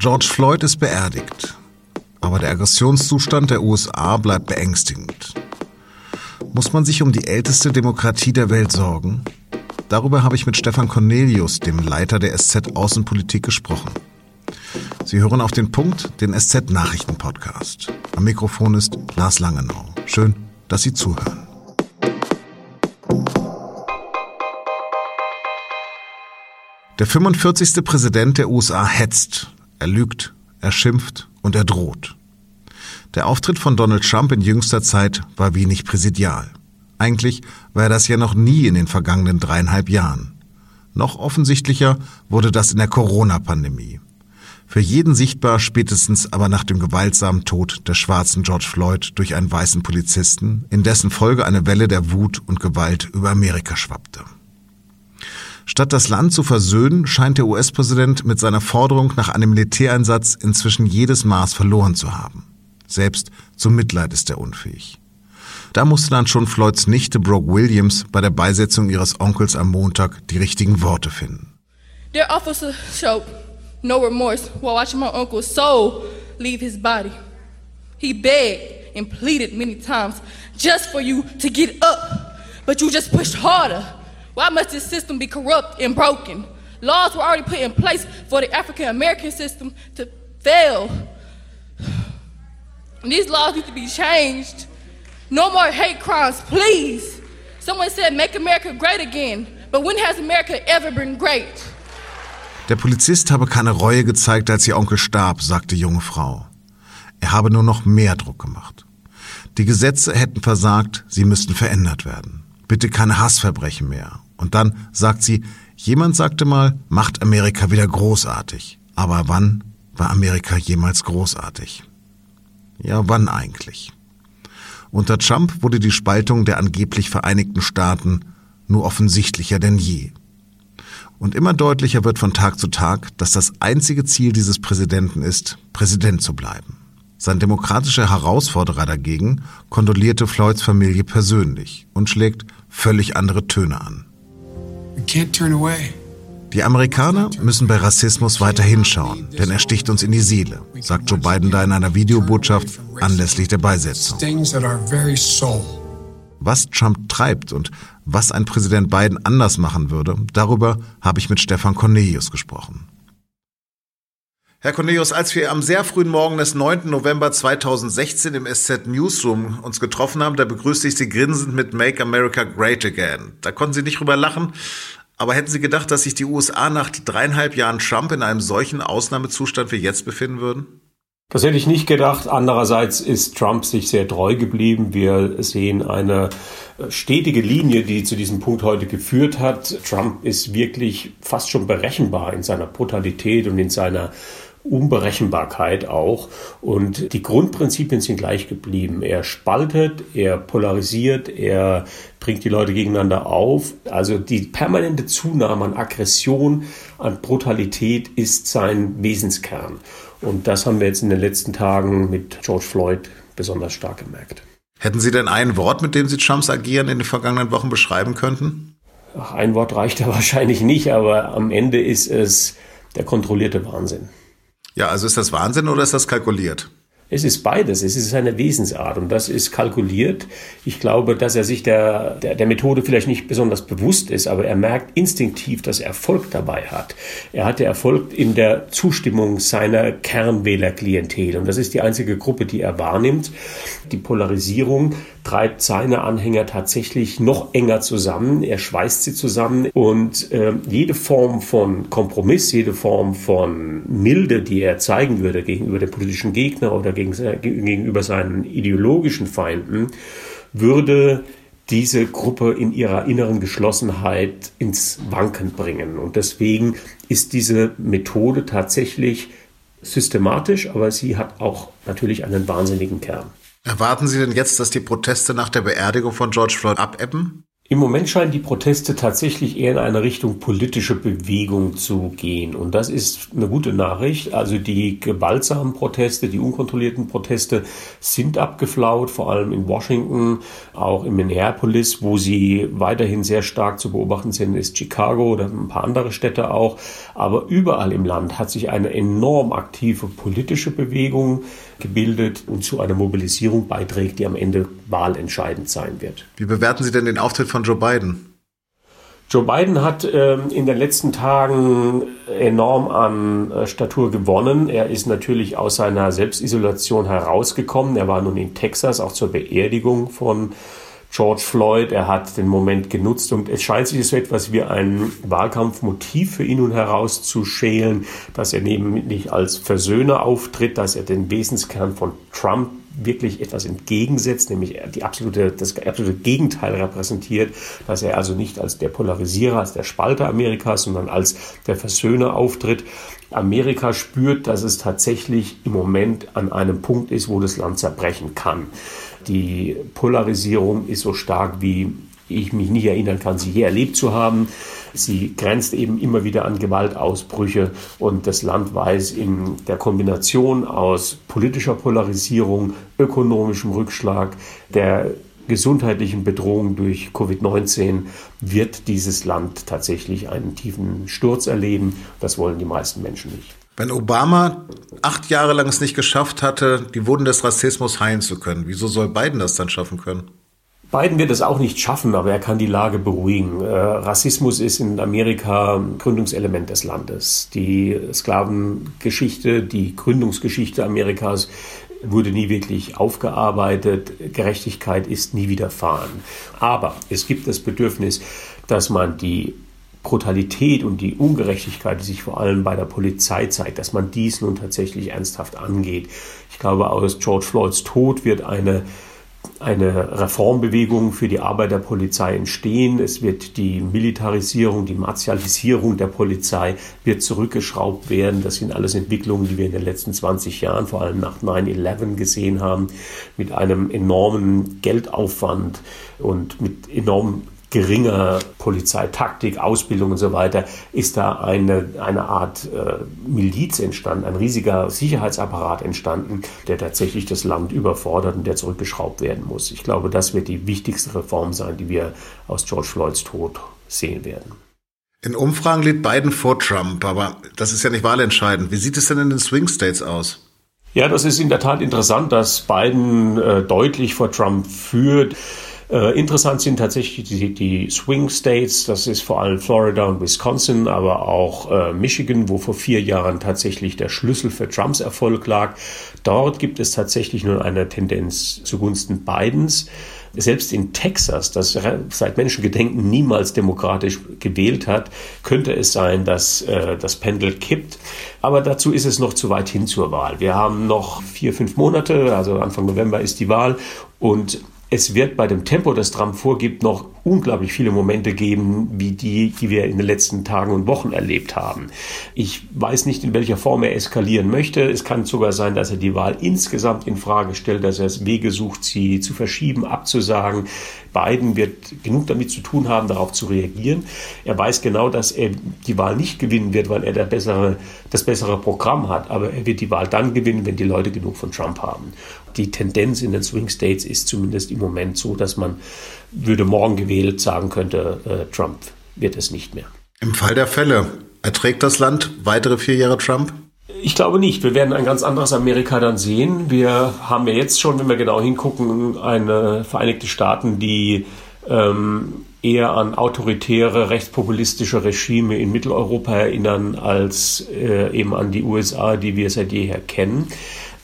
George Floyd ist beerdigt, aber der Aggressionszustand der USA bleibt beängstigend. Muss man sich um die älteste Demokratie der Welt sorgen? Darüber habe ich mit Stefan Cornelius, dem Leiter der SZ Außenpolitik, gesprochen. Sie hören auf den Punkt den SZ Nachrichten Podcast. Am Mikrofon ist Lars Langenau. Schön, dass Sie zuhören. Der 45. Präsident der USA hetzt, er lügt, er schimpft und er droht. Der Auftritt von Donald Trump in jüngster Zeit war wenig präsidial. Eigentlich war er das ja noch nie in den vergangenen dreieinhalb Jahren. Noch offensichtlicher wurde das in der Corona-Pandemie. Für jeden sichtbar spätestens aber nach dem gewaltsamen Tod des schwarzen George Floyd durch einen weißen Polizisten, in dessen Folge eine Welle der Wut und Gewalt über Amerika schwappte. Statt das Land zu versöhnen, scheint der US-Präsident mit seiner Forderung nach einem Militäreinsatz inzwischen jedes Maß verloren zu haben. Selbst zum Mitleid ist er unfähig. Da musste dann schon Floyds Nichte Brooke Williams bei der Beisetzung ihres Onkels am Montag die richtigen Worte finden. Der officer showed no remorse while watching my uncle's soul leave his body. He begged and pleaded many times just for you to get up, but you just pushed harder. Why must this system be corrupt and broken? Laws were already put in place for the African American system to fail. And these laws need to be changed. No more hate crimes, please. Someone said, make America great again. But when has America ever been great? Der Polizist habe keine Reue gezeigt, als ihr Onkel starb, sagte junge Frau. Er habe nur noch mehr Druck gemacht. Die Gesetze hätten versagt, sie müssten verändert werden. Bitte keine Hassverbrechen mehr. Und dann sagt sie, jemand sagte mal, macht Amerika wieder großartig. Aber wann war Amerika jemals großartig? Ja, wann eigentlich? Unter Trump wurde die Spaltung der angeblich Vereinigten Staaten nur offensichtlicher denn je. Und immer deutlicher wird von Tag zu Tag, dass das einzige Ziel dieses Präsidenten ist, Präsident zu bleiben. Sein demokratischer Herausforderer dagegen kondolierte Floyds Familie persönlich und schlägt völlig andere Töne an. Die Amerikaner müssen bei Rassismus weiter hinschauen, denn er sticht uns in die Seele, sagt Joe Biden da in einer Videobotschaft anlässlich der Beisetzung. Was Trump treibt und was ein Präsident Biden anders machen würde, darüber habe ich mit Stefan Cornelius gesprochen. Herr Cornelius, als wir am sehr frühen Morgen des 9. November 2016 im SZ Newsroom uns getroffen haben, da begrüßte ich Sie grinsend mit Make America Great Again. Da konnten Sie nicht drüber lachen, aber hätten Sie gedacht, dass sich die USA nach dreieinhalb Jahren Trump in einem solchen Ausnahmezustand wie jetzt befinden würden? Das hätte ich nicht gedacht. Andererseits ist Trump sich sehr treu geblieben. Wir sehen eine äh, stetige Linie, die zu diesem Punkt heute geführt hat. Trump ist wirklich fast schon berechenbar in seiner Brutalität und in seiner Unberechenbarkeit auch. Und die Grundprinzipien sind gleich geblieben. Er spaltet, er polarisiert, er bringt die Leute gegeneinander auf. Also die permanente Zunahme an Aggression, an Brutalität ist sein Wesenskern. Und das haben wir jetzt in den letzten Tagen mit George Floyd besonders stark gemerkt. Hätten Sie denn ein Wort, mit dem Sie Trumps Agieren in den vergangenen Wochen beschreiben könnten? Ach, ein Wort reicht da wahrscheinlich nicht, aber am Ende ist es der kontrollierte Wahnsinn. Ja, also ist das Wahnsinn oder ist das kalkuliert? Es ist beides. Es ist seine Wesensart und das ist kalkuliert. Ich glaube, dass er sich der, der, der, Methode vielleicht nicht besonders bewusst ist, aber er merkt instinktiv, dass er Erfolg dabei hat. Er hatte Erfolg in der Zustimmung seiner Kernwählerklientel und das ist die einzige Gruppe, die er wahrnimmt. Die Polarisierung treibt seine Anhänger tatsächlich noch enger zusammen. Er schweißt sie zusammen und äh, jede Form von Kompromiss, jede Form von Milde, die er zeigen würde gegenüber dem politischen Gegner oder gegen, gegenüber seinen ideologischen Feinden, würde diese Gruppe in ihrer inneren Geschlossenheit ins Wanken bringen. Und deswegen ist diese Methode tatsächlich systematisch, aber sie hat auch natürlich einen wahnsinnigen Kern. Erwarten Sie denn jetzt, dass die Proteste nach der Beerdigung von George Floyd abebben? Im Moment scheinen die Proteste tatsächlich eher in eine Richtung politische Bewegung zu gehen. Und das ist eine gute Nachricht. Also die gewaltsamen Proteste, die unkontrollierten Proteste sind abgeflaut, vor allem in Washington, auch in Minneapolis, wo sie weiterhin sehr stark zu beobachten sind, ist Chicago oder ein paar andere Städte auch. Aber überall im Land hat sich eine enorm aktive politische Bewegung gebildet und zu einer Mobilisierung beiträgt, die am Ende wahlentscheidend sein wird. Wie bewerten Sie denn den Auftritt von Joe Biden? Joe Biden hat ähm, in den letzten Tagen enorm an äh, Statur gewonnen. Er ist natürlich aus seiner Selbstisolation herausgekommen. Er war nun in Texas auch zur Beerdigung von George Floyd. Er hat den Moment genutzt und es scheint sich so etwas wie ein Wahlkampfmotiv für ihn nun herauszuschälen, dass er nämlich als Versöhner auftritt, dass er den Wesenskern von Trump wirklich etwas entgegensetzt, nämlich die absolute, das absolute Gegenteil repräsentiert, dass er also nicht als der Polarisierer, als der Spalter Amerikas, sondern als der Versöhner auftritt. Amerika spürt, dass es tatsächlich im Moment an einem Punkt ist, wo das Land zerbrechen kann. Die Polarisierung ist so stark, wie ich mich nie erinnern kann, sie je erlebt zu haben. Sie grenzt eben immer wieder an Gewaltausbrüche und das Land weiß in der Kombination aus politischer Polarisierung, ökonomischem Rückschlag, der gesundheitlichen Bedrohung durch Covid-19 wird dieses Land tatsächlich einen tiefen Sturz erleben. Das wollen die meisten Menschen nicht. Wenn Obama acht Jahre lang es nicht geschafft hatte, die Wunden des Rassismus heilen zu können, wieso soll Biden das dann schaffen können? Biden wird es auch nicht schaffen, aber er kann die Lage beruhigen. Äh, Rassismus ist in Amerika Gründungselement des Landes. Die Sklavengeschichte, die Gründungsgeschichte Amerikas wurde nie wirklich aufgearbeitet. Gerechtigkeit ist nie widerfahren. Aber es gibt das Bedürfnis, dass man die Brutalität und die Ungerechtigkeit, die sich vor allem bei der Polizei zeigt, dass man dies nun tatsächlich ernsthaft angeht. Ich glaube, aus George Floyds Tod wird eine eine Reformbewegung für die Arbeit der Polizei entstehen. Es wird die Militarisierung, die Martialisierung der Polizei wird zurückgeschraubt werden. Das sind alles Entwicklungen, die wir in den letzten 20 Jahren, vor allem nach 9-11 gesehen haben, mit einem enormen Geldaufwand und mit enormen geringer Polizeitaktik, Ausbildung und so weiter, ist da eine, eine Art äh, Miliz entstanden, ein riesiger Sicherheitsapparat entstanden, der tatsächlich das Land überfordert und der zurückgeschraubt werden muss. Ich glaube, das wird die wichtigste Reform sein, die wir aus George Floyds Tod sehen werden. In Umfragen liegt Biden vor Trump, aber das ist ja nicht wahlentscheidend. Wie sieht es denn in den Swing States aus? Ja, das ist in der Tat interessant, dass Biden äh, deutlich vor Trump führt. Äh, interessant sind tatsächlich die, die, Swing States, das ist vor allem Florida und Wisconsin, aber auch äh, Michigan, wo vor vier Jahren tatsächlich der Schlüssel für Trumps Erfolg lag. Dort gibt es tatsächlich nur eine Tendenz zugunsten Bidens. Selbst in Texas, das seit Menschengedenken niemals demokratisch gewählt hat, könnte es sein, dass äh, das Pendel kippt. Aber dazu ist es noch zu weit hin zur Wahl. Wir haben noch vier, fünf Monate, also Anfang November ist die Wahl und es wird bei dem Tempo, das Trump vorgibt, noch unglaublich viele Momente geben, wie die, die wir in den letzten Tagen und Wochen erlebt haben. Ich weiß nicht, in welcher Form er eskalieren möchte. Es kann sogar sein, dass er die Wahl insgesamt in Frage stellt, dass er Wege sucht, sie zu verschieben, abzusagen. Biden wird genug damit zu tun haben, darauf zu reagieren. Er weiß genau, dass er die Wahl nicht gewinnen wird, weil er der bessere, das bessere Programm hat. Aber er wird die Wahl dann gewinnen, wenn die Leute genug von Trump haben. Die Tendenz in den Swing States ist zumindest im Moment so, dass man würde morgen gewählt sagen könnte, äh, Trump wird es nicht mehr. Im Fall der Fälle, erträgt das Land weitere vier Jahre Trump? Ich glaube nicht. Wir werden ein ganz anderes Amerika dann sehen. Wir haben ja jetzt schon, wenn wir genau hingucken, eine Vereinigte Staaten, die ähm, eher an autoritäre, rechtspopulistische Regime in Mitteleuropa erinnern, als äh, eben an die USA, die wir seit jeher kennen.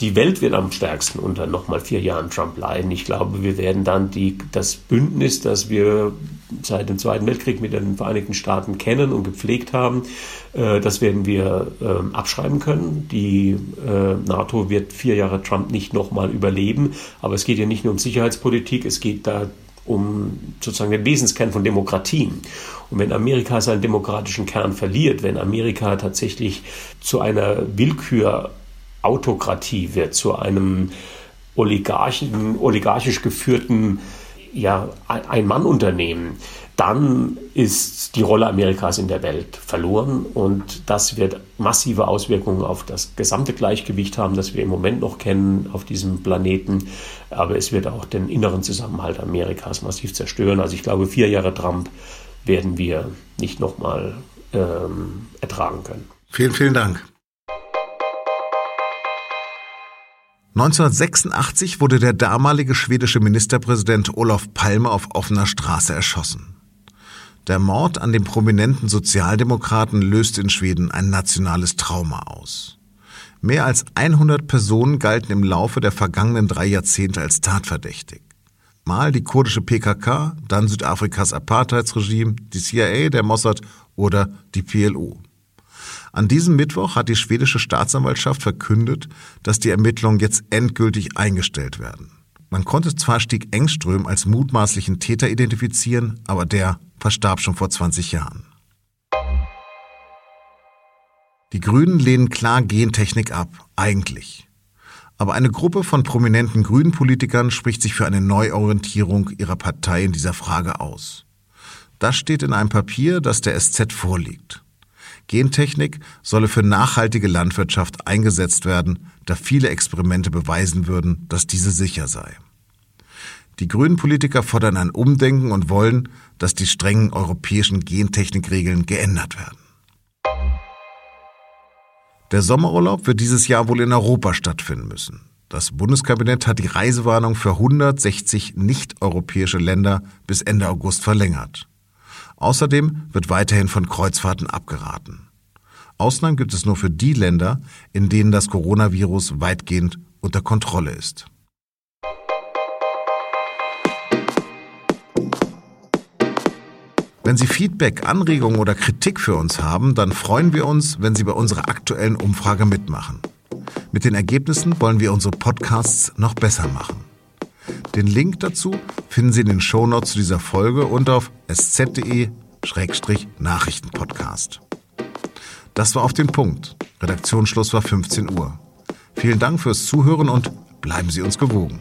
Die Welt wird am stärksten unter nochmal vier Jahren Trump leiden. Ich glaube, wir werden dann die, das Bündnis, das wir seit dem Zweiten Weltkrieg mit den Vereinigten Staaten kennen und gepflegt haben, äh, das werden wir äh, abschreiben können. Die äh, NATO wird vier Jahre Trump nicht nochmal überleben. Aber es geht ja nicht nur um Sicherheitspolitik, es geht da um sozusagen den Wesenskern von Demokratien. Und wenn Amerika seinen demokratischen Kern verliert, wenn Amerika tatsächlich zu einer Willkür Autokratie wird, zu einem oligarchischen, oligarchisch geführten ja, Ein-Mann-Unternehmen, dann ist die Rolle Amerikas in der Welt verloren und das wird massive Auswirkungen auf das gesamte Gleichgewicht haben, das wir im Moment noch kennen auf diesem Planeten. Aber es wird auch den inneren Zusammenhalt Amerikas massiv zerstören. Also ich glaube, vier Jahre Trump werden wir nicht nochmal ähm, ertragen können. Vielen, vielen Dank. 1986 wurde der damalige schwedische Ministerpräsident Olof Palme auf offener Straße erschossen. Der Mord an dem prominenten Sozialdemokraten löste in Schweden ein nationales Trauma aus. Mehr als 100 Personen galten im Laufe der vergangenen drei Jahrzehnte als tatverdächtig. Mal die kurdische PKK, dann Südafrikas Apartheidsregime, die CIA, der Mossad oder die PLO. An diesem Mittwoch hat die schwedische Staatsanwaltschaft verkündet, dass die Ermittlungen jetzt endgültig eingestellt werden. Man konnte zwar Stieg Engström als mutmaßlichen Täter identifizieren, aber der verstarb schon vor 20 Jahren. Die Grünen lehnen klar Gentechnik ab, eigentlich. Aber eine Gruppe von prominenten grünen Politikern spricht sich für eine Neuorientierung ihrer Partei in dieser Frage aus. Das steht in einem Papier, das der SZ vorliegt. Gentechnik solle für nachhaltige Landwirtschaft eingesetzt werden, da viele Experimente beweisen würden, dass diese sicher sei. Die grünen Politiker fordern ein Umdenken und wollen, dass die strengen europäischen Gentechnikregeln geändert werden. Der Sommerurlaub wird dieses Jahr wohl in Europa stattfinden müssen. Das Bundeskabinett hat die Reisewarnung für 160 nicht-europäische Länder bis Ende August verlängert. Außerdem wird weiterhin von Kreuzfahrten abgeraten. Ausnahmen gibt es nur für die Länder, in denen das Coronavirus weitgehend unter Kontrolle ist. Wenn Sie Feedback, Anregungen oder Kritik für uns haben, dann freuen wir uns, wenn Sie bei unserer aktuellen Umfrage mitmachen. Mit den Ergebnissen wollen wir unsere Podcasts noch besser machen. Den Link dazu finden Sie in den Shownotes zu dieser Folge und auf sz.de-nachrichtenpodcast. Das war auf den Punkt. Redaktionsschluss war 15 Uhr. Vielen Dank fürs Zuhören und bleiben Sie uns gewogen.